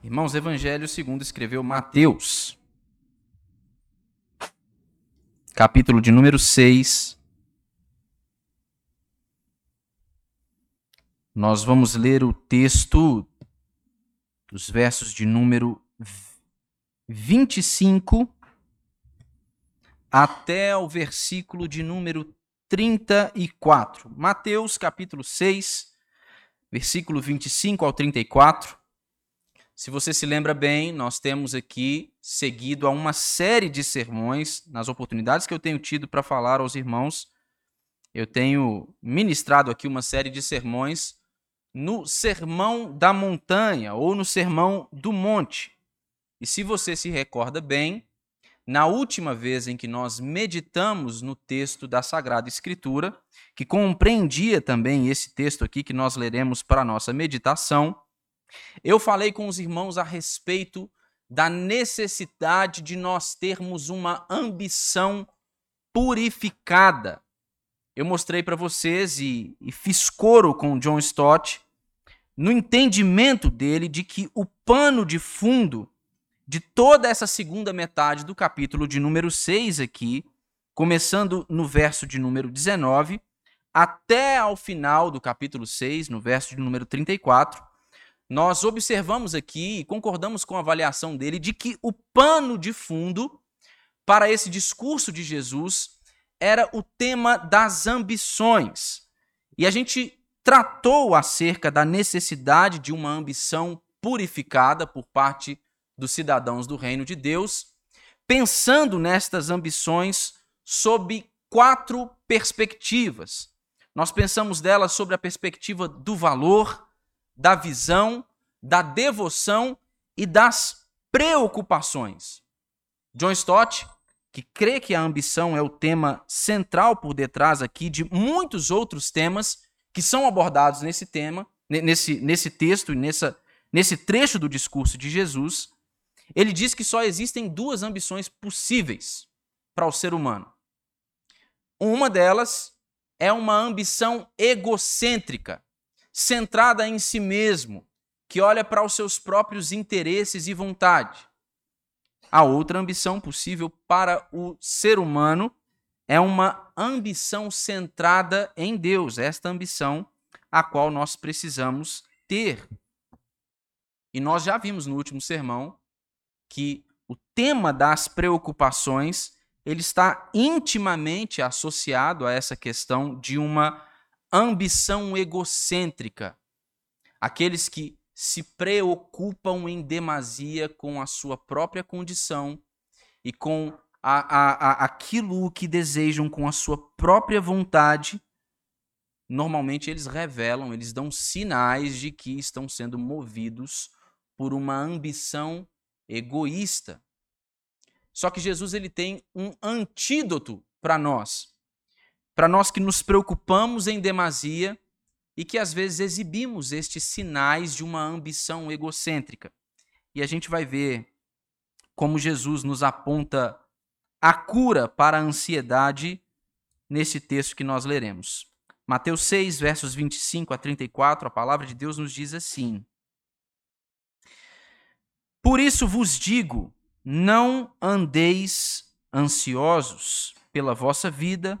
Irmãos, Evangelho segundo escreveu Mateus. Capítulo de número 6. Nós vamos ler o texto dos versos de número 25 até o versículo de número 34. Mateus, capítulo 6, versículo 25 ao 34. Se você se lembra bem, nós temos aqui seguido a uma série de sermões, nas oportunidades que eu tenho tido para falar aos irmãos, eu tenho ministrado aqui uma série de sermões no Sermão da Montanha ou no Sermão do Monte. E se você se recorda bem, na última vez em que nós meditamos no texto da Sagrada Escritura, que compreendia também esse texto aqui que nós leremos para a nossa meditação, eu falei com os irmãos a respeito da necessidade de nós termos uma ambição purificada. Eu mostrei para vocês e, e, fiz coro com John Stott no entendimento dele de que o pano de fundo de toda essa segunda metade do capítulo de número 6 aqui, começando no verso de número 19, até ao final do capítulo 6, no verso de número 34, nós observamos aqui e concordamos com a avaliação dele de que o pano de fundo para esse discurso de Jesus era o tema das ambições. E a gente tratou acerca da necessidade de uma ambição purificada por parte dos cidadãos do reino de Deus, pensando nestas ambições sob quatro perspectivas. Nós pensamos delas sobre a perspectiva do valor, da visão, da devoção e das preocupações. John Stott, que crê que a ambição é o tema central por detrás aqui de muitos outros temas que são abordados nesse tema, nesse, nesse texto e nessa, nesse trecho do discurso de Jesus, ele diz que só existem duas ambições possíveis para o ser humano. Uma delas é uma ambição egocêntrica, centrada em si mesmo, que olha para os seus próprios interesses e vontade. A outra ambição possível para o ser humano é uma ambição centrada em Deus, esta ambição a qual nós precisamos ter. E nós já vimos no último sermão que o tema das preocupações ele está intimamente associado a essa questão de uma ambição egocêntrica. Aqueles que se preocupam em demasia com a sua própria condição e com a, a, a, aquilo que desejam com a sua própria vontade, normalmente eles revelam, eles dão sinais de que estão sendo movidos por uma ambição egoísta. Só que Jesus ele tem um antídoto para nós para nós que nos preocupamos em demasia e que às vezes exibimos estes sinais de uma ambição egocêntrica. E a gente vai ver como Jesus nos aponta a cura para a ansiedade nesse texto que nós leremos. Mateus 6, versos 25 a 34, a palavra de Deus nos diz assim: Por isso vos digo, não andeis ansiosos pela vossa vida,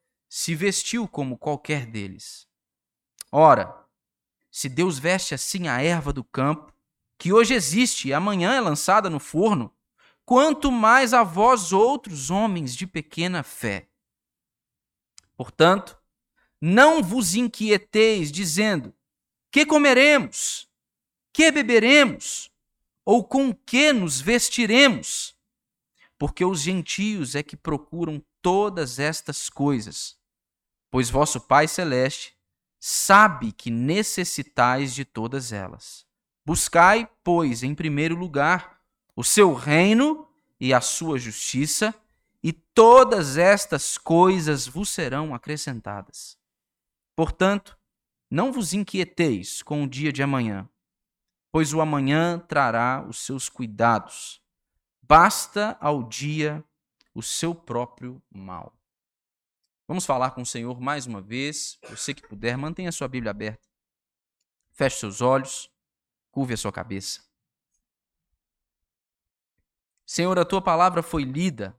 se vestiu como qualquer deles. Ora, se Deus veste assim a erva do campo, que hoje existe e amanhã é lançada no forno, quanto mais a vós outros, homens de pequena fé. Portanto, não vos inquieteis, dizendo: que comeremos? Que beberemos? Ou com que nos vestiremos? Porque os gentios é que procuram todas estas coisas. Pois vosso Pai Celeste sabe que necessitais de todas elas. Buscai, pois, em primeiro lugar o seu reino e a sua justiça, e todas estas coisas vos serão acrescentadas. Portanto, não vos inquieteis com o dia de amanhã, pois o amanhã trará os seus cuidados. Basta ao dia o seu próprio mal. Vamos falar com o Senhor mais uma vez. Você que puder, mantenha a sua Bíblia aberta. Feche seus olhos, curve a sua cabeça. Senhor, a tua palavra foi lida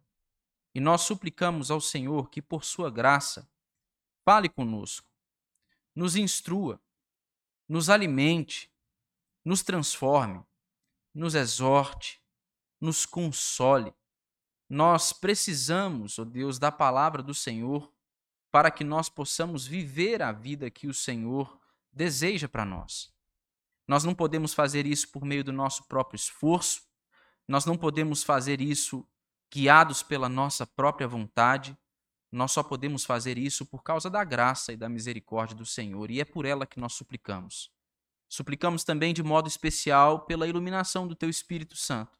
e nós suplicamos ao Senhor que, por sua graça, fale conosco, nos instrua, nos alimente, nos transforme, nos exorte, nos console. Nós precisamos, ó oh Deus, da palavra do Senhor para que nós possamos viver a vida que o Senhor deseja para nós. Nós não podemos fazer isso por meio do nosso próprio esforço, nós não podemos fazer isso guiados pela nossa própria vontade. Nós só podemos fazer isso por causa da graça e da misericórdia do Senhor, e é por ela que nós suplicamos. Suplicamos também de modo especial pela iluminação do Teu Espírito Santo.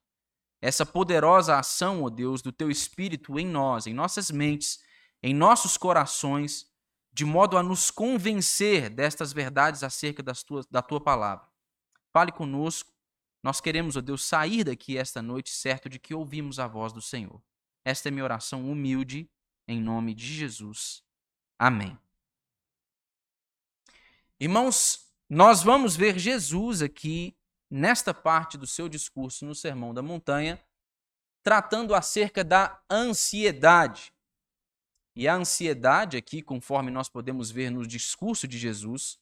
Essa poderosa ação, ó Deus, do Teu Espírito em nós, em nossas mentes, em nossos corações, de modo a nos convencer destas verdades acerca das tuas, da Tua palavra. Fale conosco nós queremos, ó oh Deus, sair daqui esta noite certo de que ouvimos a voz do Senhor. Esta é minha oração humilde, em nome de Jesus. Amém. Irmãos, nós vamos ver Jesus aqui, nesta parte do seu discurso no Sermão da Montanha, tratando acerca da ansiedade. E a ansiedade aqui, conforme nós podemos ver no discurso de Jesus,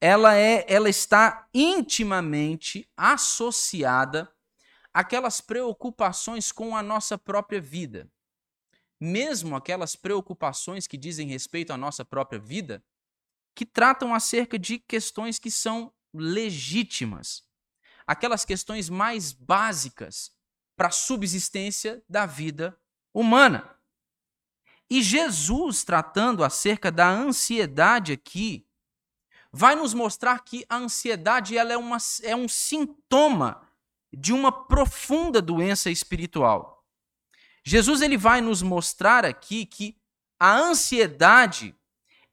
ela é, ela está intimamente associada àquelas preocupações com a nossa própria vida. Mesmo aquelas preocupações que dizem respeito à nossa própria vida, que tratam acerca de questões que são legítimas, aquelas questões mais básicas para a subsistência da vida humana. E Jesus, tratando acerca da ansiedade aqui, vai nos mostrar que a ansiedade ela é, uma, é um sintoma de uma profunda doença espiritual. Jesus ele vai nos mostrar aqui que a ansiedade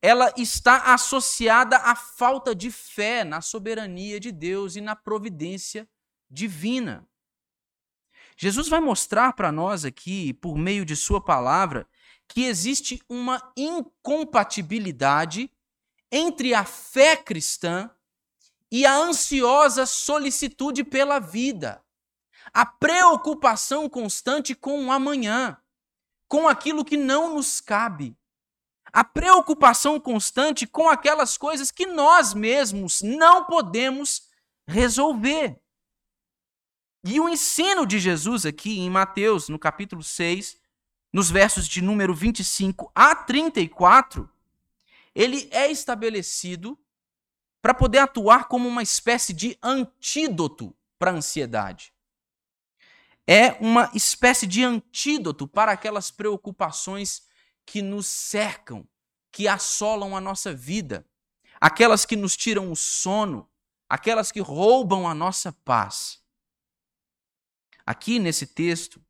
ela está associada à falta de fé na soberania de Deus e na providência divina. Jesus vai mostrar para nós aqui, por meio de Sua palavra, que existe uma incompatibilidade entre a fé cristã e a ansiosa solicitude pela vida, a preocupação constante com o amanhã, com aquilo que não nos cabe, a preocupação constante com aquelas coisas que nós mesmos não podemos resolver. E o ensino de Jesus aqui em Mateus, no capítulo 6, nos versos de número 25 a 34, ele é estabelecido para poder atuar como uma espécie de antídoto para a ansiedade. É uma espécie de antídoto para aquelas preocupações que nos cercam, que assolam a nossa vida, aquelas que nos tiram o sono, aquelas que roubam a nossa paz. Aqui nesse texto,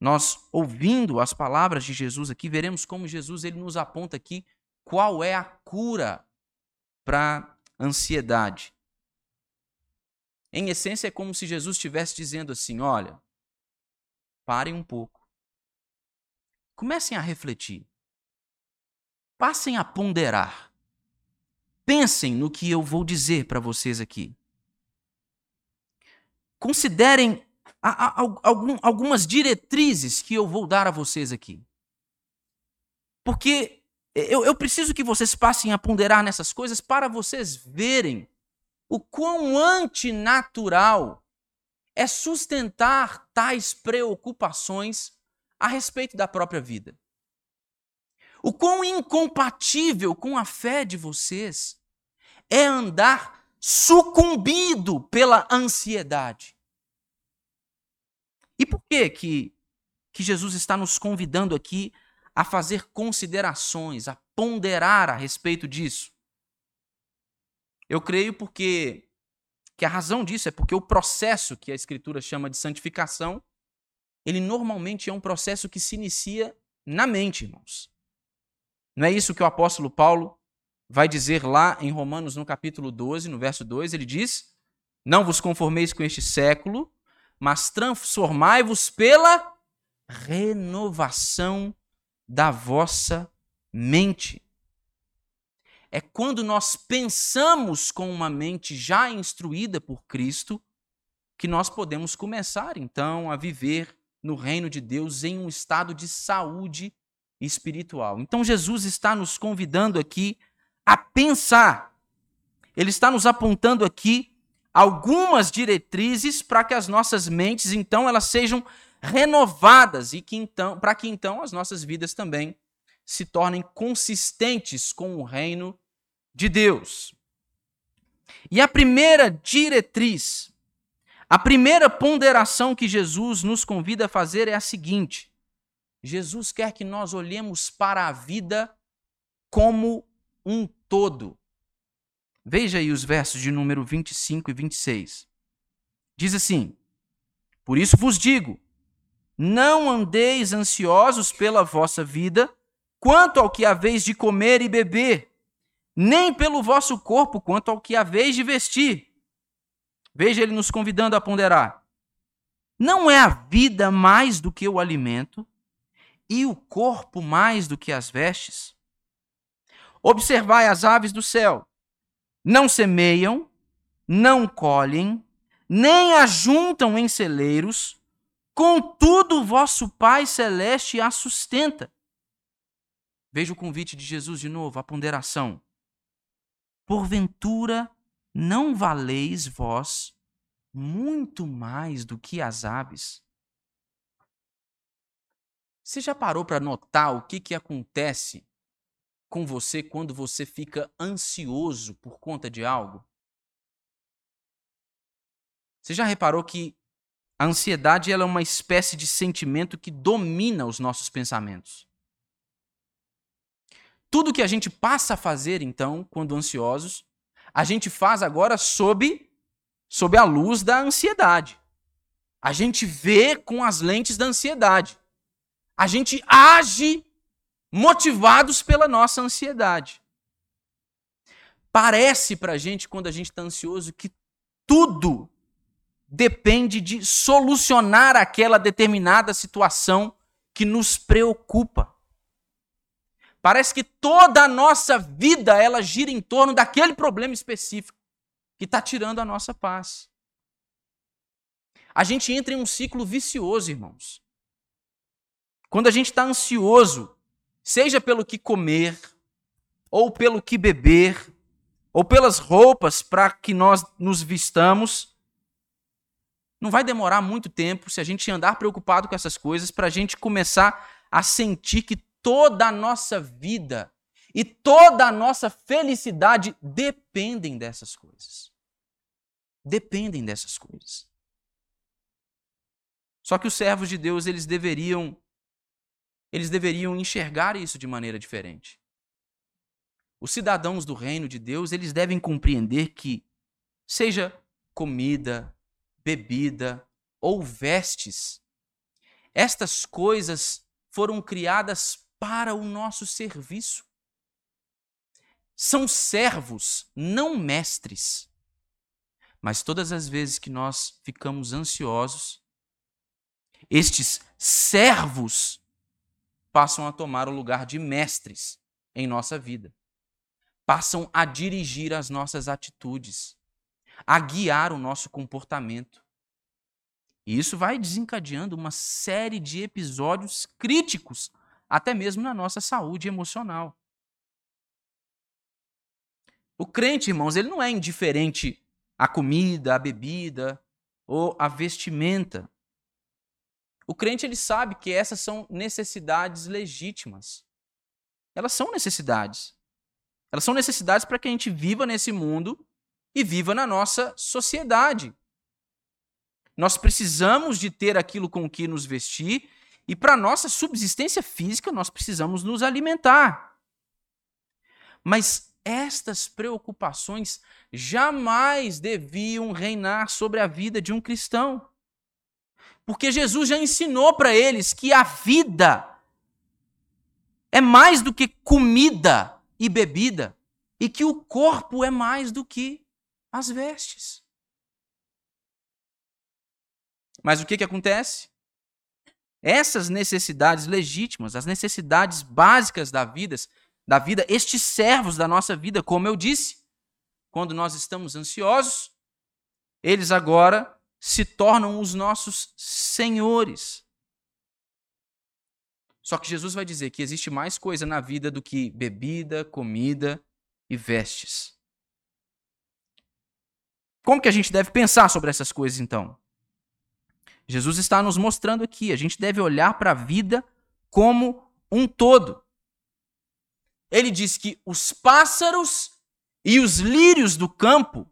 nós ouvindo as palavras de Jesus aqui, veremos como Jesus ele nos aponta aqui qual é a cura para ansiedade. Em essência, é como se Jesus estivesse dizendo assim: olha, parem um pouco, comecem a refletir, passem a ponderar, pensem no que eu vou dizer para vocês aqui. Considerem algumas diretrizes que eu vou dar a vocês aqui. Porque eu, eu preciso que vocês passem a ponderar nessas coisas para vocês verem o quão antinatural é sustentar tais preocupações a respeito da própria vida. O quão incompatível com a fé de vocês é andar sucumbido pela ansiedade. E por que que, que Jesus está nos convidando aqui a fazer considerações, a ponderar a respeito disso? Eu creio porque que a razão disso é porque o processo que a escritura chama de santificação, ele normalmente é um processo que se inicia na mente, irmãos. Não é isso que o apóstolo Paulo vai dizer lá em Romanos, no capítulo 12, no verso 2, ele diz: Não vos conformeis com este século, mas transformai-vos pela renovação da vossa mente. É quando nós pensamos com uma mente já instruída por Cristo que nós podemos começar então a viver no reino de Deus em um estado de saúde espiritual. Então Jesus está nos convidando aqui a pensar. Ele está nos apontando aqui algumas diretrizes para que as nossas mentes então elas sejam renovadas e que então para que então as nossas vidas também se tornem consistentes com o reino de Deus. E a primeira diretriz, a primeira ponderação que Jesus nos convida a fazer é a seguinte: Jesus quer que nós olhemos para a vida como um todo. Veja aí os versos de número 25 e 26. Diz assim: Por isso vos digo, não andeis ansiosos pela vossa vida, quanto ao que haveis de comer e beber, nem pelo vosso corpo, quanto ao que haveis de vestir. Veja ele nos convidando a ponderar. Não é a vida mais do que o alimento, e o corpo mais do que as vestes? Observai as aves do céu. Não semeiam, não colhem, nem ajuntam em celeiros, contudo vosso Pai celeste a sustenta. Veja o convite de Jesus de novo, a ponderação. Porventura não valeis vós muito mais do que as aves? Você já parou para notar o que, que acontece com você quando você fica ansioso por conta de algo? Você já reparou que a ansiedade é uma espécie de sentimento que domina os nossos pensamentos? Tudo que a gente passa a fazer, então, quando ansiosos, a gente faz agora sob, sob a luz da ansiedade. A gente vê com as lentes da ansiedade a gente age motivados pela nossa ansiedade. Parece para a gente, quando a gente está ansioso, que tudo depende de solucionar aquela determinada situação que nos preocupa. Parece que toda a nossa vida ela gira em torno daquele problema específico que está tirando a nossa paz. A gente entra em um ciclo vicioso, irmãos. Quando a gente está ansioso, seja pelo que comer, ou pelo que beber, ou pelas roupas para que nós nos vistamos, não vai demorar muito tempo se a gente andar preocupado com essas coisas para a gente começar a sentir que toda a nossa vida e toda a nossa felicidade dependem dessas coisas. Dependem dessas coisas. Só que os servos de Deus, eles deveriam eles deveriam enxergar isso de maneira diferente. Os cidadãos do reino de Deus, eles devem compreender que, seja comida, bebida ou vestes, estas coisas foram criadas para o nosso serviço. São servos, não mestres. Mas todas as vezes que nós ficamos ansiosos, estes servos passam a tomar o lugar de mestres em nossa vida. Passam a dirigir as nossas atitudes, a guiar o nosso comportamento. E isso vai desencadeando uma série de episódios críticos, até mesmo na nossa saúde emocional. O crente, irmãos, ele não é indiferente à comida, à bebida ou a vestimenta. O crente ele sabe que essas são necessidades legítimas. Elas são necessidades. Elas são necessidades para que a gente viva nesse mundo e viva na nossa sociedade. Nós precisamos de ter aquilo com que nos vestir e para nossa subsistência física nós precisamos nos alimentar. Mas estas preocupações jamais deviam reinar sobre a vida de um cristão. Porque Jesus já ensinou para eles que a vida é mais do que comida e bebida, e que o corpo é mais do que as vestes. Mas o que, que acontece? Essas necessidades legítimas, as necessidades básicas da vida, da vida, estes servos da nossa vida, como eu disse, quando nós estamos ansiosos, eles agora se tornam os nossos senhores. Só que Jesus vai dizer que existe mais coisa na vida do que bebida, comida e vestes. Como que a gente deve pensar sobre essas coisas então? Jesus está nos mostrando aqui, a gente deve olhar para a vida como um todo. Ele diz que os pássaros e os lírios do campo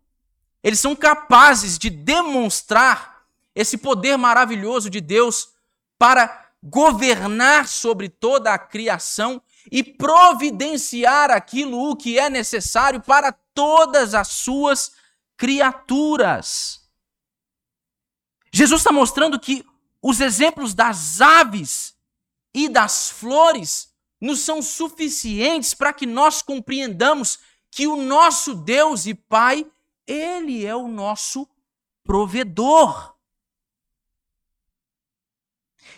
eles são capazes de demonstrar esse poder maravilhoso de Deus para governar sobre toda a criação e providenciar aquilo o que é necessário para todas as suas criaturas. Jesus está mostrando que os exemplos das aves e das flores nos são suficientes para que nós compreendamos que o nosso Deus e Pai ele é o nosso provedor.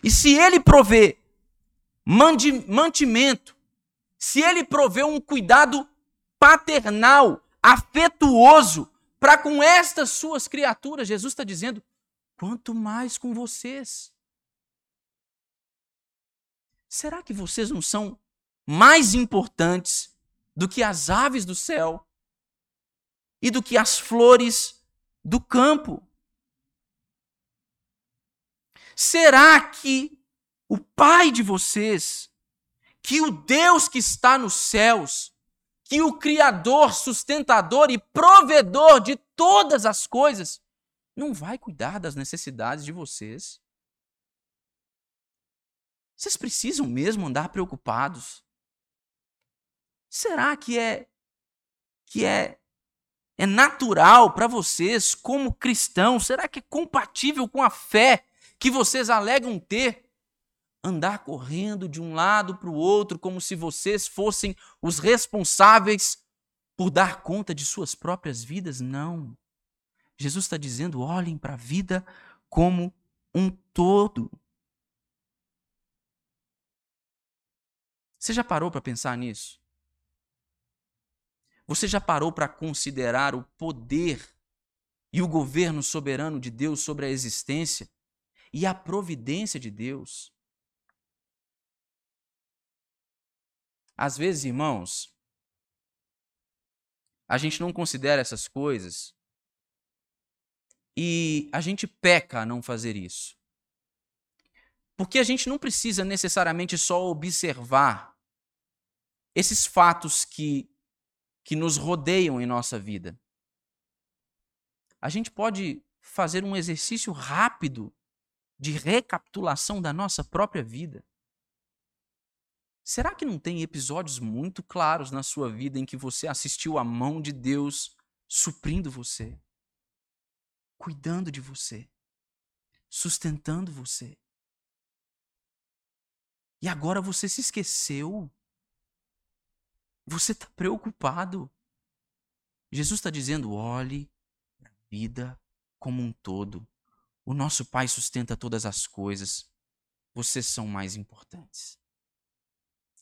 E se ele provê mantimento, se ele provê um cuidado paternal, afetuoso para com estas suas criaturas, Jesus está dizendo: quanto mais com vocês. Será que vocês não são mais importantes do que as aves do céu e do que as flores do campo. Será que o Pai de vocês, que o Deus que está nos céus, que o Criador, sustentador e provedor de todas as coisas, não vai cuidar das necessidades de vocês? Vocês precisam mesmo andar preocupados? Será que é que é é natural para vocês, como cristãos? Será que é compatível com a fé que vocês alegam ter? Andar correndo de um lado para o outro como se vocês fossem os responsáveis por dar conta de suas próprias vidas? Não. Jesus está dizendo: olhem para a vida como um todo. Você já parou para pensar nisso? Você já parou para considerar o poder e o governo soberano de Deus sobre a existência e a providência de Deus? Às vezes, irmãos, a gente não considera essas coisas e a gente peca a não fazer isso. Porque a gente não precisa necessariamente só observar esses fatos que que nos rodeiam em nossa vida. A gente pode fazer um exercício rápido de recapitulação da nossa própria vida. Será que não tem episódios muito claros na sua vida em que você assistiu a mão de Deus suprindo você, cuidando de você, sustentando você? E agora você se esqueceu você está preocupado. Jesus está dizendo: olhe a vida como um todo. O nosso Pai sustenta todas as coisas. Vocês são mais importantes.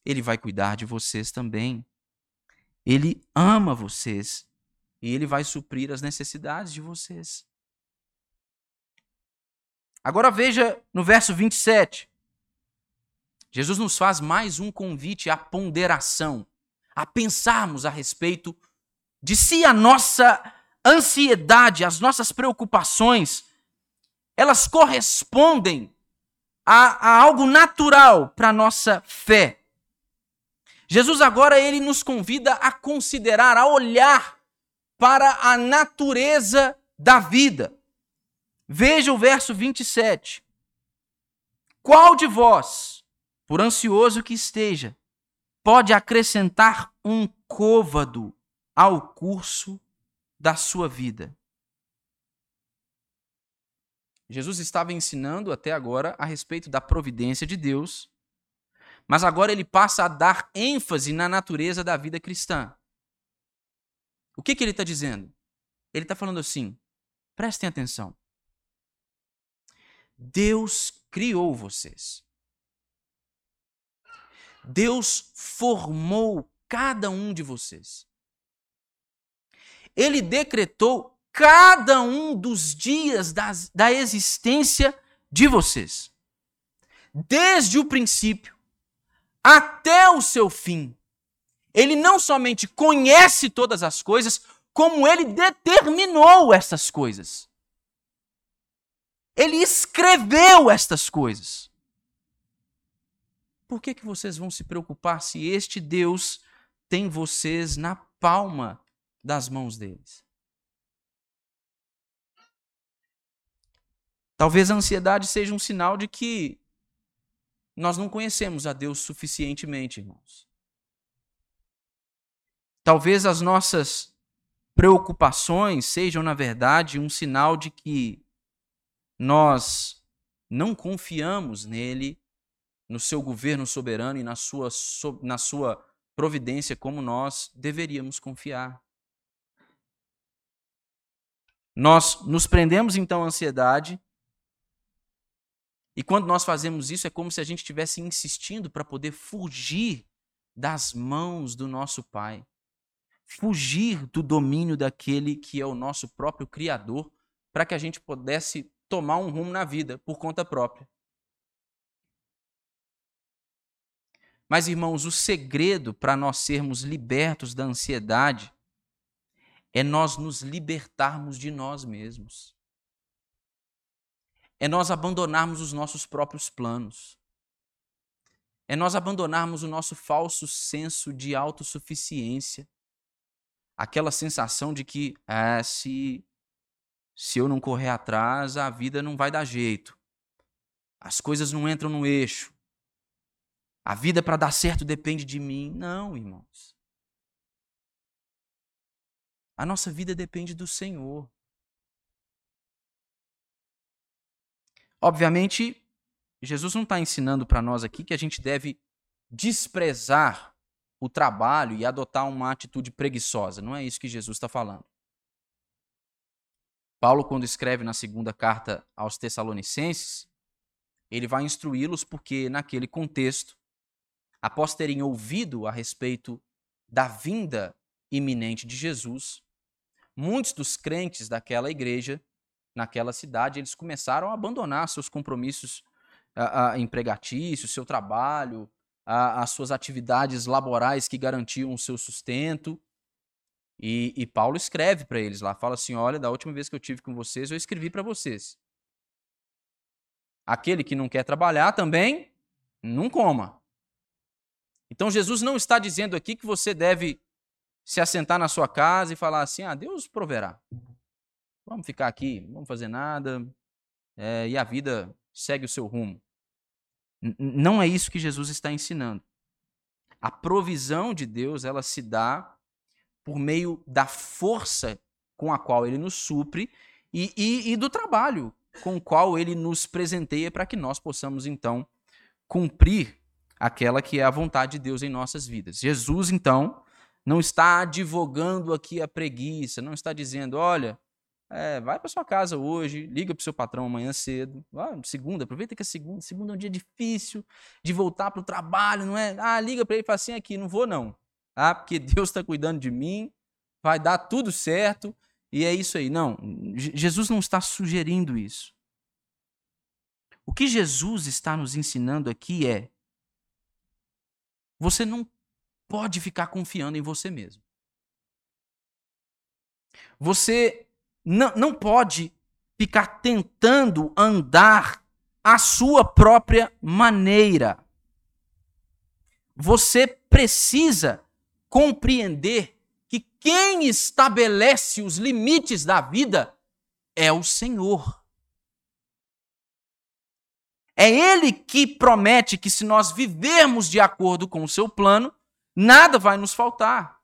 Ele vai cuidar de vocês também. Ele ama vocês. E ele vai suprir as necessidades de vocês. Agora veja no verso 27. Jesus nos faz mais um convite à ponderação a pensarmos a respeito de se a nossa ansiedade, as nossas preocupações elas correspondem a, a algo natural para a nossa fé. Jesus agora ele nos convida a considerar, a olhar para a natureza da vida. Veja o verso 27. Qual de vós, por ansioso que esteja, pode acrescentar um côvado ao curso da sua vida? Jesus estava ensinando até agora a respeito da providência de Deus, mas agora ele passa a dar ênfase na natureza da vida cristã. O que, que ele está dizendo? Ele está falando assim: prestem atenção. Deus criou vocês. Deus formou cada um de vocês. Ele decretou cada um dos dias das, da existência de vocês. Desde o princípio até o seu fim. Ele não somente conhece todas as coisas, como ele determinou essas coisas. Ele escreveu estas coisas. Por que, que vocês vão se preocupar se este Deus tem vocês na palma das mãos deles? Talvez a ansiedade seja um sinal de que nós não conhecemos a Deus suficientemente, irmãos. Talvez as nossas preocupações sejam, na verdade, um sinal de que nós não confiamos nele, no seu governo soberano e na sua, na sua providência como nós deveríamos confiar. Nós nos prendemos então à ansiedade e quando nós fazemos isso, é como se a gente estivesse insistindo para poder fugir das mãos do nosso Pai, fugir do domínio daquele que é o nosso próprio Criador, para que a gente pudesse tomar um rumo na vida por conta própria. Mas, irmãos, o segredo para nós sermos libertos da ansiedade é nós nos libertarmos de nós mesmos é nós abandonarmos os nossos próprios planos. É nós abandonarmos o nosso falso senso de autossuficiência. Aquela sensação de que, ah, se, se eu não correr atrás, a vida não vai dar jeito. As coisas não entram no eixo. A vida para dar certo depende de mim. Não, irmãos. A nossa vida depende do Senhor. Obviamente, Jesus não está ensinando para nós aqui que a gente deve desprezar o trabalho e adotar uma atitude preguiçosa. Não é isso que Jesus está falando. Paulo, quando escreve na segunda carta aos Tessalonicenses, ele vai instruí-los porque, naquele contexto, após terem ouvido a respeito da vinda iminente de Jesus, muitos dos crentes daquela igreja naquela cidade, eles começaram a abandonar seus compromissos empregatícios, seu trabalho, as suas atividades laborais que garantiam o seu sustento. E, e Paulo escreve para eles lá, fala assim: olha, da última vez que eu tive com vocês, eu escrevi para vocês. Aquele que não quer trabalhar também, não coma. Então Jesus não está dizendo aqui que você deve se assentar na sua casa e falar assim: ah, Deus proverá. Vamos ficar aqui, não vamos fazer nada, é, e a vida segue o seu rumo. N não é isso que Jesus está ensinando. A provisão de Deus, ela se dá por meio da força com a qual ele nos supre e, e, e do trabalho com o qual ele nos presenteia para que nós possamos, então, cumprir aquela que é a vontade de Deus em nossas vidas. Jesus, então, não está advogando aqui a preguiça, não está dizendo, olha, é, vai para sua casa hoje, liga para o seu patrão amanhã cedo. Ah, segunda, aproveita que é segunda. Segunda é um dia difícil de voltar para o trabalho, não é? Ah, liga para ele e fala assim aqui, não vou não. Ah, porque Deus está cuidando de mim, vai dar tudo certo e é isso aí. Não, Jesus não está sugerindo isso. O que Jesus está nos ensinando aqui é: você não pode ficar confiando em você mesmo. Você não, não pode ficar tentando andar à sua própria maneira. Você precisa compreender que quem estabelece os limites da vida é o Senhor. É Ele que promete que, se nós vivermos de acordo com o seu plano, nada vai nos faltar.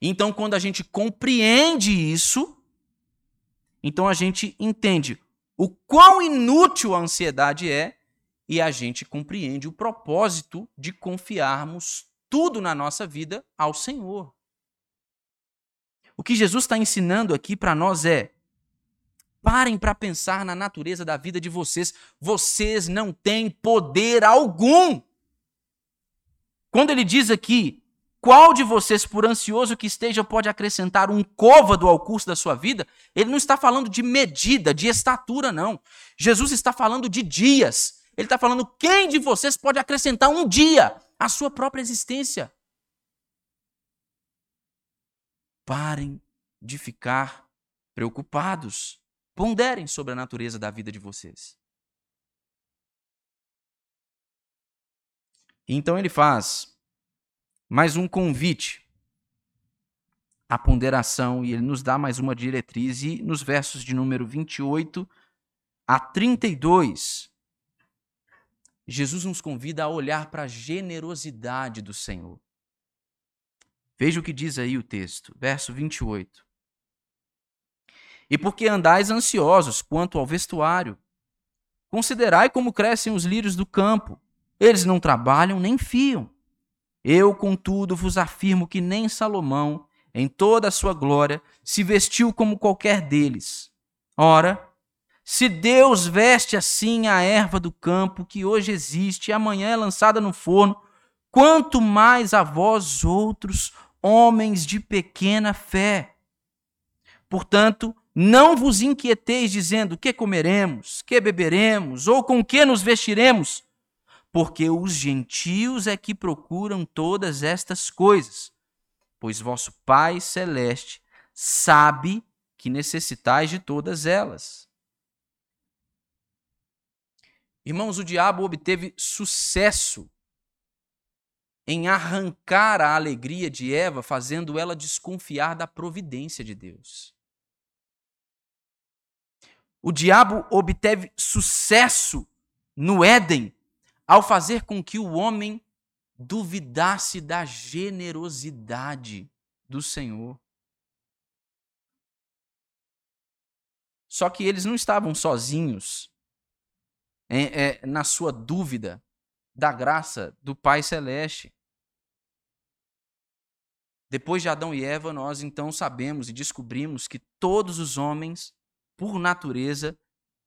Então, quando a gente compreende isso, então a gente entende o quão inútil a ansiedade é e a gente compreende o propósito de confiarmos tudo na nossa vida ao Senhor. O que Jesus está ensinando aqui para nós é: parem para pensar na natureza da vida de vocês. Vocês não têm poder algum. Quando ele diz aqui, qual de vocês, por ansioso que esteja, pode acrescentar um côvado ao curso da sua vida? Ele não está falando de medida, de estatura, não. Jesus está falando de dias. Ele está falando quem de vocês pode acrescentar um dia à sua própria existência. Parem de ficar preocupados. Ponderem sobre a natureza da vida de vocês. Então ele faz mais um convite à ponderação e ele nos dá mais uma diretriz. E nos versos de número 28 a 32, Jesus nos convida a olhar para a generosidade do Senhor. Veja o que diz aí o texto, verso 28. E porque andais ansiosos quanto ao vestuário, considerai como crescem os lírios do campo. Eles não trabalham nem fiam. Eu, contudo, vos afirmo que nem Salomão, em toda a sua glória, se vestiu como qualquer deles. Ora, se Deus veste assim a erva do campo, que hoje existe e amanhã é lançada no forno, quanto mais a vós outros, homens de pequena fé. Portanto, não vos inquieteis dizendo que comeremos, que beberemos ou com que nos vestiremos porque os gentios é que procuram todas estas coisas, pois vosso Pai celeste sabe que necessitais de todas elas. Irmãos, o diabo obteve sucesso em arrancar a alegria de Eva, fazendo ela desconfiar da providência de Deus. O diabo obteve sucesso no Éden, ao fazer com que o homem duvidasse da generosidade do Senhor. Só que eles não estavam sozinhos é, é, na sua dúvida da graça do Pai Celeste. Depois de Adão e Eva, nós então sabemos e descobrimos que todos os homens, por natureza,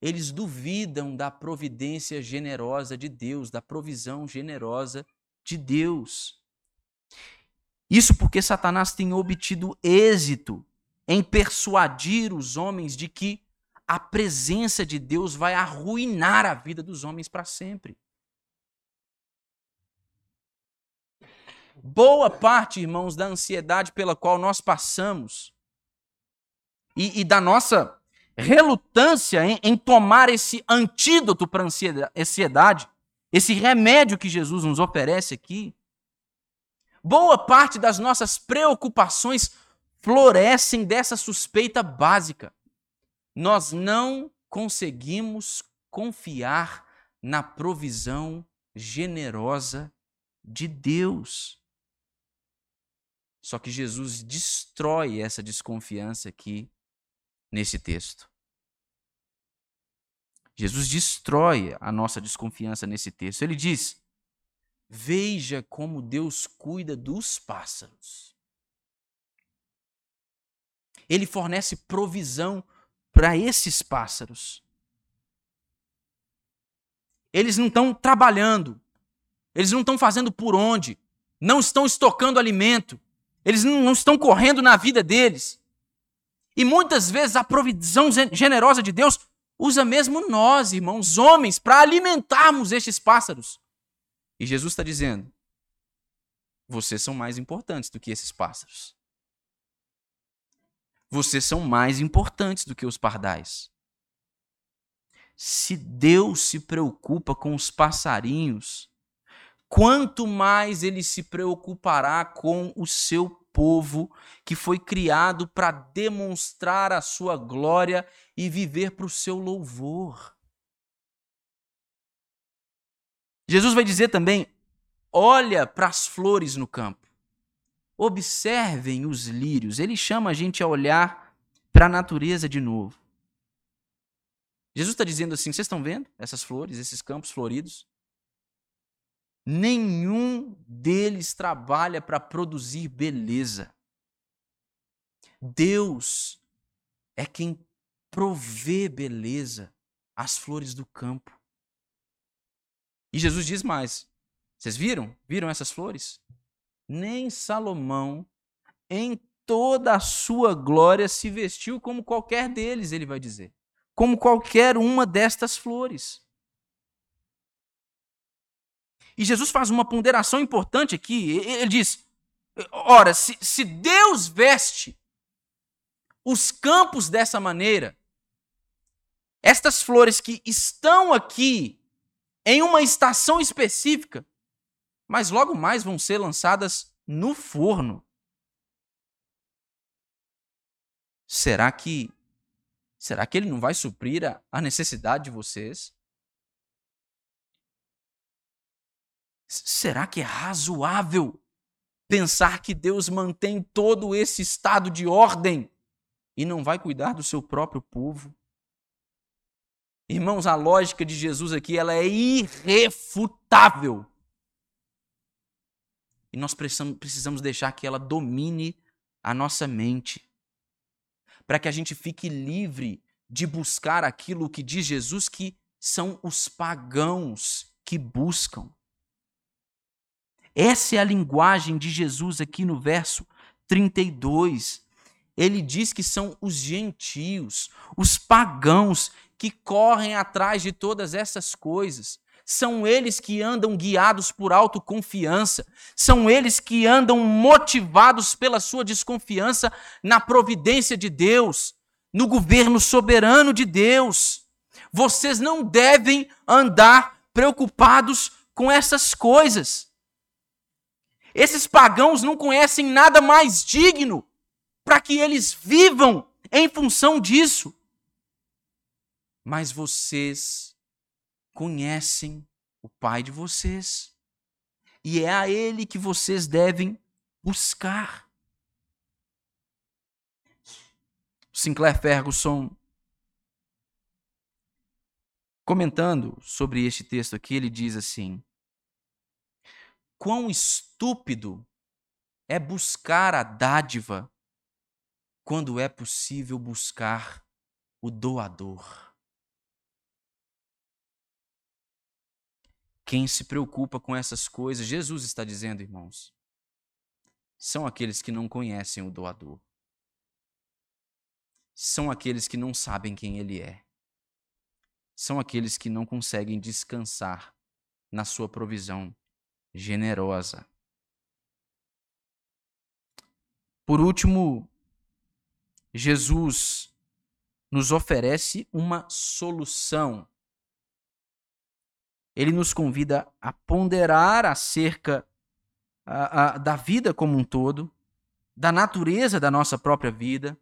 eles duvidam da providência generosa de Deus, da provisão generosa de Deus. Isso porque Satanás tem obtido êxito em persuadir os homens de que a presença de Deus vai arruinar a vida dos homens para sempre. Boa parte, irmãos, da ansiedade pela qual nós passamos e, e da nossa relutância em, em tomar esse antídoto para a ansiedade, esse remédio que Jesus nos oferece aqui, boa parte das nossas preocupações florescem dessa suspeita básica. Nós não conseguimos confiar na provisão generosa de Deus. Só que Jesus destrói essa desconfiança aqui nesse texto. Jesus destrói a nossa desconfiança nesse texto. Ele diz: Veja como Deus cuida dos pássaros. Ele fornece provisão para esses pássaros. Eles não estão trabalhando, eles não estão fazendo por onde, não estão estocando alimento, eles não estão correndo na vida deles. E muitas vezes a provisão generosa de Deus usa mesmo nós, irmãos, homens, para alimentarmos estes pássaros. E Jesus está dizendo: vocês são mais importantes do que esses pássaros. vocês são mais importantes do que os pardais. Se Deus se preocupa com os passarinhos, quanto mais ele se preocupará com o seu povo que foi criado para demonstrar a sua glória e viver para o seu louvor. Jesus vai dizer também: olha para as flores no campo, observem os lírios. Ele chama a gente a olhar para a natureza de novo. Jesus está dizendo assim: vocês estão vendo essas flores, esses campos floridos? Nenhum deles trabalha para produzir beleza. Deus é quem provê beleza às flores do campo. E Jesus diz mais: vocês viram? Viram essas flores? Nem Salomão, em toda a sua glória, se vestiu como qualquer deles, ele vai dizer como qualquer uma destas flores. E Jesus faz uma ponderação importante aqui. Ele diz: ora, se, se Deus veste os campos dessa maneira, estas flores que estão aqui em uma estação específica, mas logo mais vão ser lançadas no forno. Será que Será que ele não vai suprir a, a necessidade de vocês? Será que é razoável pensar que Deus mantém todo esse estado de ordem e não vai cuidar do seu próprio povo? Irmãos, a lógica de Jesus aqui ela é irrefutável. E nós precisamos deixar que ela domine a nossa mente para que a gente fique livre de buscar aquilo que diz Jesus que são os pagãos que buscam. Essa é a linguagem de Jesus aqui no verso 32. Ele diz que são os gentios, os pagãos que correm atrás de todas essas coisas. São eles que andam guiados por autoconfiança, são eles que andam motivados pela sua desconfiança na providência de Deus, no governo soberano de Deus. Vocês não devem andar preocupados com essas coisas. Esses pagãos não conhecem nada mais digno para que eles vivam em função disso. Mas vocês conhecem o Pai de vocês. E é a Ele que vocês devem buscar. Sinclair Ferguson, comentando sobre este texto aqui, ele diz assim: Quão estúpido é buscar a dádiva quando é possível buscar o doador. Quem se preocupa com essas coisas, Jesus está dizendo, irmãos, são aqueles que não conhecem o doador. São aqueles que não sabem quem ele é. São aqueles que não conseguem descansar na sua provisão generosa. Por último, Jesus nos oferece uma solução ele nos convida a ponderar acerca a, a, da vida como um todo, da natureza da nossa própria vida,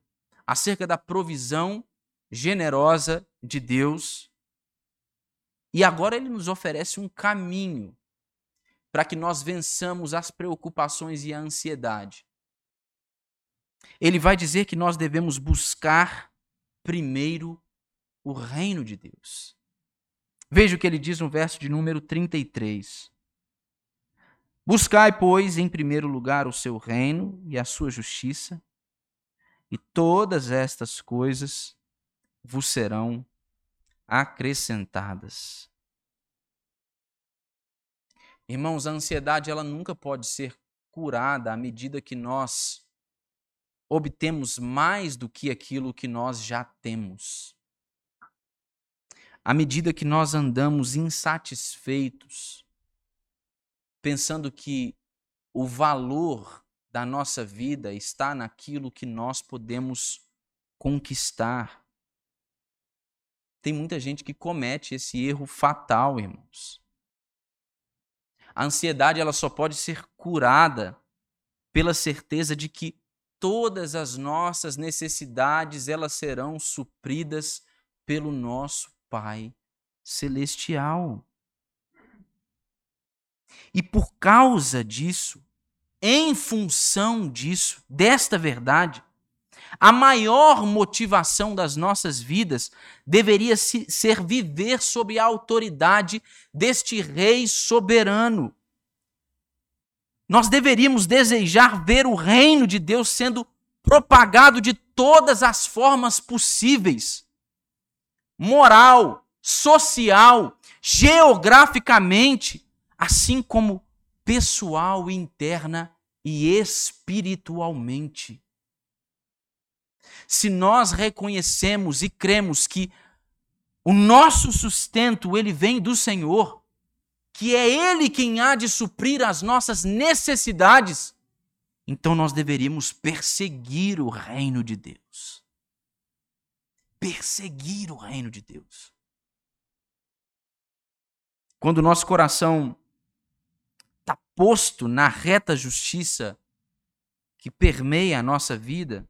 acerca da provisão generosa de Deus. E agora ele nos oferece um caminho para que nós vençamos as preocupações e a ansiedade. Ele vai dizer que nós devemos buscar primeiro o reino de Deus. Veja o que ele diz no verso de número 33. Buscai, pois, em primeiro lugar o seu reino e a sua justiça, e todas estas coisas vos serão acrescentadas. Irmãos, a ansiedade ela nunca pode ser curada à medida que nós obtemos mais do que aquilo que nós já temos à medida que nós andamos insatisfeitos, pensando que o valor da nossa vida está naquilo que nós podemos conquistar. Tem muita gente que comete esse erro fatal, irmãos. A ansiedade ela só pode ser curada pela certeza de que todas as nossas necessidades elas serão supridas pelo nosso Pai celestial. E por causa disso, em função disso, desta verdade, a maior motivação das nossas vidas deveria ser viver sob a autoridade deste Rei soberano. Nós deveríamos desejar ver o reino de Deus sendo propagado de todas as formas possíveis moral, social, geograficamente, assim como pessoal, interna e espiritualmente. Se nós reconhecemos e cremos que o nosso sustento ele vem do Senhor, que é ele quem há de suprir as nossas necessidades, então nós deveríamos perseguir o reino de Deus. Perseguir o reino de Deus. Quando o nosso coração está posto na reta justiça que permeia a nossa vida,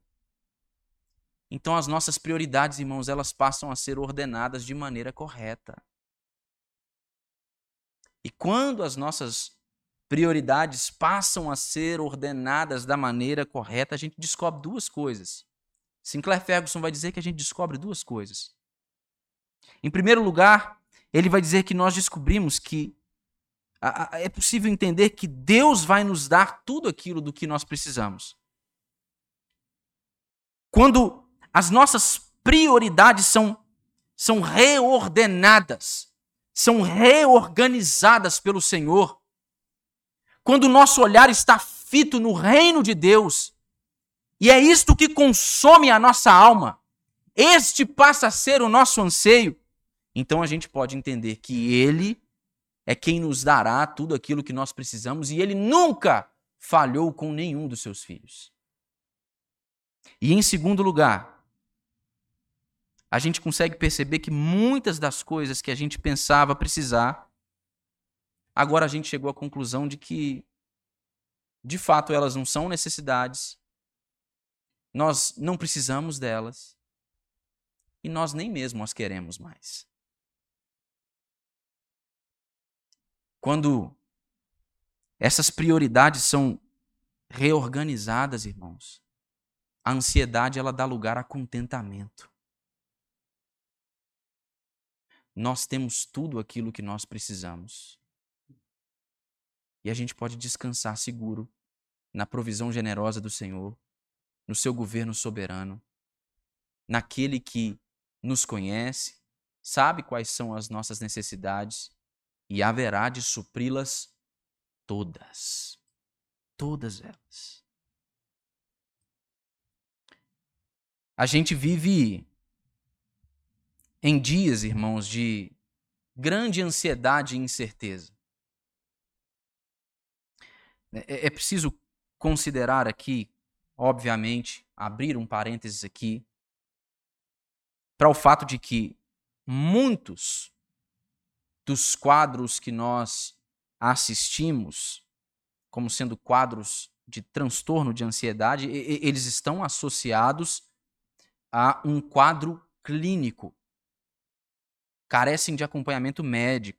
então as nossas prioridades, irmãos, elas passam a ser ordenadas de maneira correta. E quando as nossas prioridades passam a ser ordenadas da maneira correta, a gente descobre duas coisas. Sinclair Ferguson vai dizer que a gente descobre duas coisas. Em primeiro lugar, ele vai dizer que nós descobrimos que é possível entender que Deus vai nos dar tudo aquilo do que nós precisamos. Quando as nossas prioridades são, são reordenadas, são reorganizadas pelo Senhor. Quando o nosso olhar está fito no reino de Deus, e é isto que consome a nossa alma, este passa a ser o nosso anseio, então a gente pode entender que Ele é quem nos dará tudo aquilo que nós precisamos e Ele nunca falhou com nenhum dos seus filhos. E em segundo lugar, a gente consegue perceber que muitas das coisas que a gente pensava precisar, agora a gente chegou à conclusão de que, de fato, elas não são necessidades, nós não precisamos delas e nós nem mesmo as queremos mais. Quando essas prioridades são reorganizadas, irmãos, a ansiedade ela dá lugar a contentamento nós temos tudo aquilo que nós precisamos. E a gente pode descansar seguro na provisão generosa do Senhor, no seu governo soberano, naquele que nos conhece, sabe quais são as nossas necessidades e haverá de supri-las todas. Todas elas. A gente vive em dias, irmãos, de grande ansiedade e incerteza. É, é, é preciso considerar aqui, obviamente, abrir um parênteses aqui, para o fato de que muitos dos quadros que nós assistimos, como sendo quadros de transtorno de ansiedade, eles estão associados a um quadro clínico carecem de acompanhamento médico,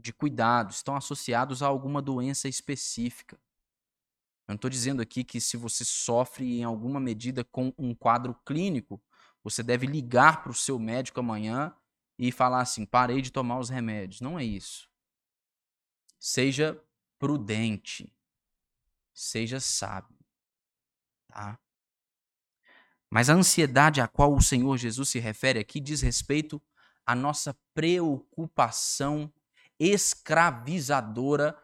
de cuidado, estão associados a alguma doença específica. Eu não estou dizendo aqui que se você sofre em alguma medida com um quadro clínico, você deve ligar para o seu médico amanhã e falar assim: parei de tomar os remédios. Não é isso. Seja prudente, seja sábio. Tá? Mas a ansiedade a qual o Senhor Jesus se refere aqui diz respeito a nossa preocupação escravizadora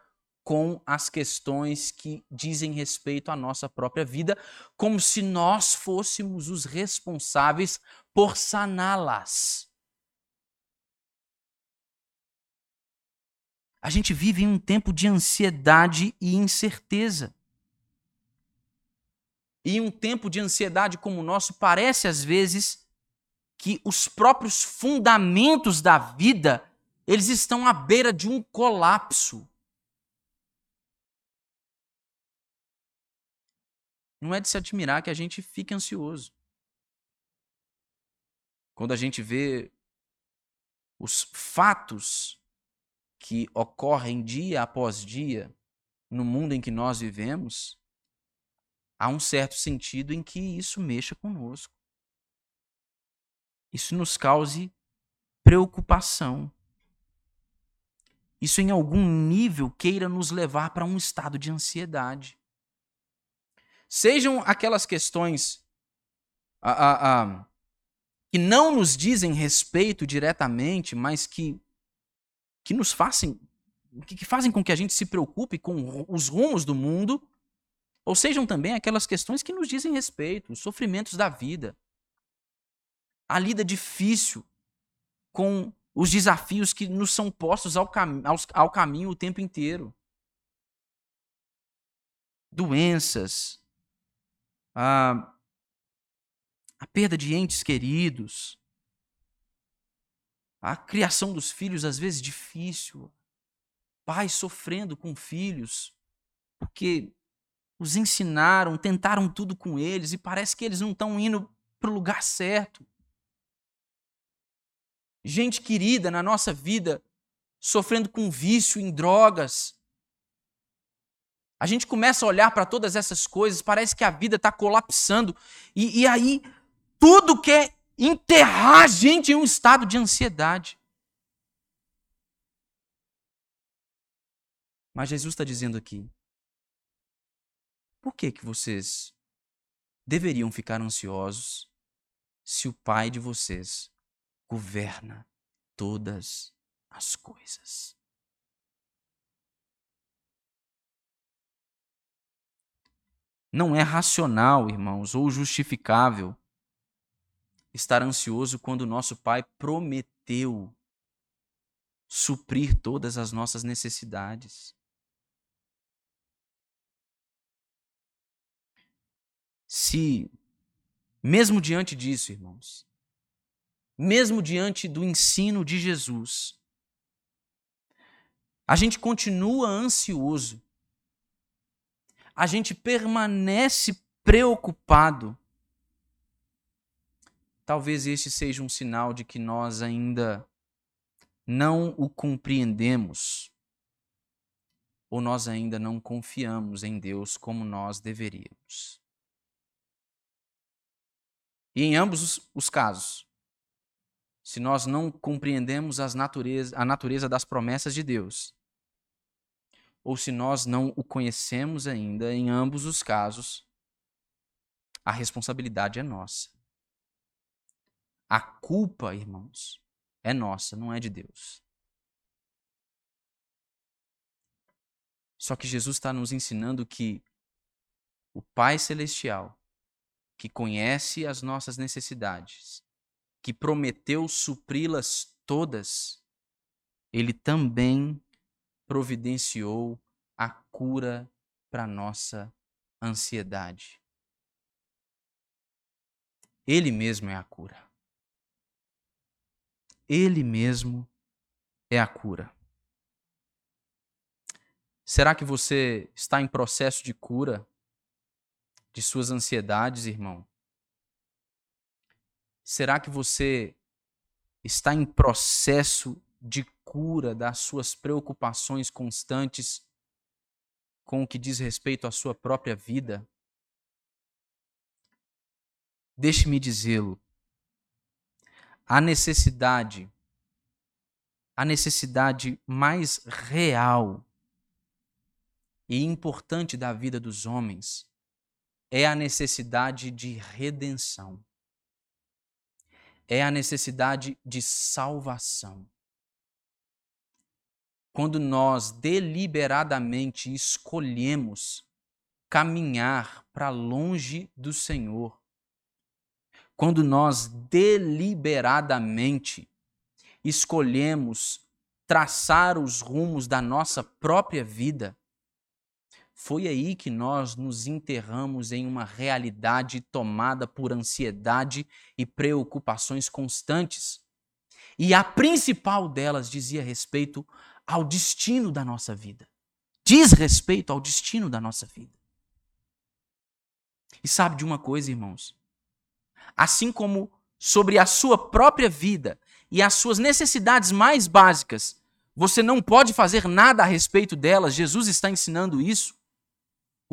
com as questões que dizem respeito à nossa própria vida, como se nós fôssemos os responsáveis por saná-las. A gente vive em um tempo de ansiedade e incerteza. E um tempo de ansiedade como o nosso, parece às vezes que os próprios fundamentos da vida, eles estão à beira de um colapso. Não é de se admirar que a gente fique ansioso. Quando a gente vê os fatos que ocorrem dia após dia no mundo em que nós vivemos, há um certo sentido em que isso mexa conosco. Isso nos cause preocupação. Isso, em algum nível, queira nos levar para um estado de ansiedade. Sejam aquelas questões a, a, a, que não nos dizem respeito diretamente, mas que, que nos fazem, que, que fazem com que a gente se preocupe com os rumos do mundo, ou sejam também aquelas questões que nos dizem respeito, os sofrimentos da vida, a lida difícil com os desafios que nos são postos ao, cam ao, ao caminho o tempo inteiro. Doenças, a, a perda de entes queridos, a criação dos filhos às vezes difícil, pais sofrendo com filhos, porque os ensinaram, tentaram tudo com eles e parece que eles não estão indo para o lugar certo. Gente querida na nossa vida sofrendo com vício em drogas, a gente começa a olhar para todas essas coisas, parece que a vida está colapsando, e, e aí tudo quer enterrar a gente em um estado de ansiedade. Mas Jesus está dizendo aqui: por que, que vocês deveriam ficar ansiosos se o Pai de vocês governa todas as coisas? Não é racional, irmãos, ou justificável estar ansioso quando nosso Pai prometeu suprir todas as nossas necessidades. Se, mesmo diante disso, irmãos, mesmo diante do ensino de Jesus, a gente continua ansioso. A gente permanece preocupado, talvez este seja um sinal de que nós ainda não o compreendemos. Ou nós ainda não confiamos em Deus como nós deveríamos. E em ambos os, os casos, se nós não compreendemos natureza, a natureza das promessas de Deus, ou se nós não o conhecemos ainda, em ambos os casos, a responsabilidade é nossa. A culpa, irmãos, é nossa, não é de Deus. Só que Jesus está nos ensinando que o Pai Celestial, que conhece as nossas necessidades, que prometeu supri-las todas, ele também providenciou a cura para nossa ansiedade. Ele mesmo é a cura. Ele mesmo é a cura. Será que você está em processo de cura de suas ansiedades, irmão? Será que você está em processo de cura das suas preocupações constantes com o que diz respeito à sua própria vida? Deixe-me dizê-lo. A necessidade, a necessidade mais real e importante da vida dos homens é a necessidade de redenção. É a necessidade de salvação. Quando nós deliberadamente escolhemos caminhar para longe do Senhor, quando nós deliberadamente escolhemos traçar os rumos da nossa própria vida, foi aí que nós nos enterramos em uma realidade tomada por ansiedade e preocupações constantes. E a principal delas dizia respeito ao destino da nossa vida. Diz respeito ao destino da nossa vida. E sabe de uma coisa, irmãos? Assim como sobre a sua própria vida e as suas necessidades mais básicas, você não pode fazer nada a respeito delas, Jesus está ensinando isso.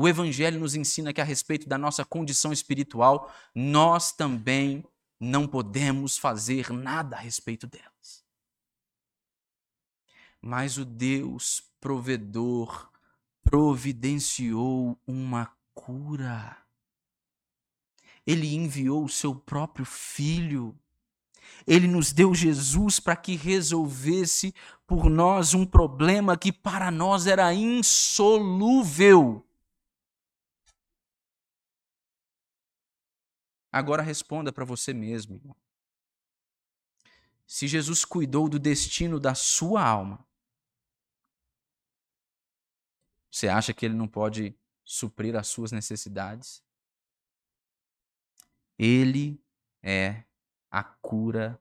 O Evangelho nos ensina que, a respeito da nossa condição espiritual, nós também não podemos fazer nada a respeito delas. Mas o Deus provedor providenciou uma cura. Ele enviou o seu próprio filho. Ele nos deu Jesus para que resolvesse por nós um problema que para nós era insolúvel. Agora responda para você mesmo, irmão. Se Jesus cuidou do destino da sua alma, você acha que ele não pode suprir as suas necessidades? Ele é a cura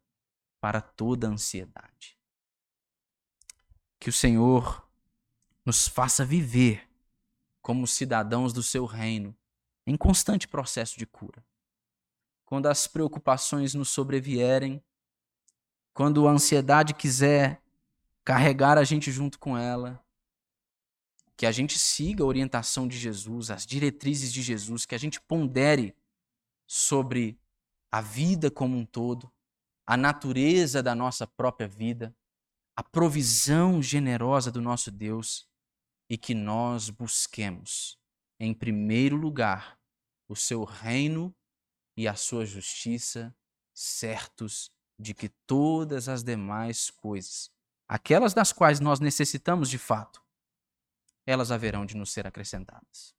para toda ansiedade. Que o Senhor nos faça viver como cidadãos do seu reino, em constante processo de cura quando as preocupações nos sobrevierem, quando a ansiedade quiser carregar a gente junto com ela, que a gente siga a orientação de Jesus, as diretrizes de Jesus, que a gente pondere sobre a vida como um todo, a natureza da nossa própria vida, a provisão generosa do nosso Deus e que nós busquemos, em primeiro lugar, o seu reino e a sua justiça, certos de que todas as demais coisas, aquelas das quais nós necessitamos de fato, elas haverão de nos ser acrescentadas.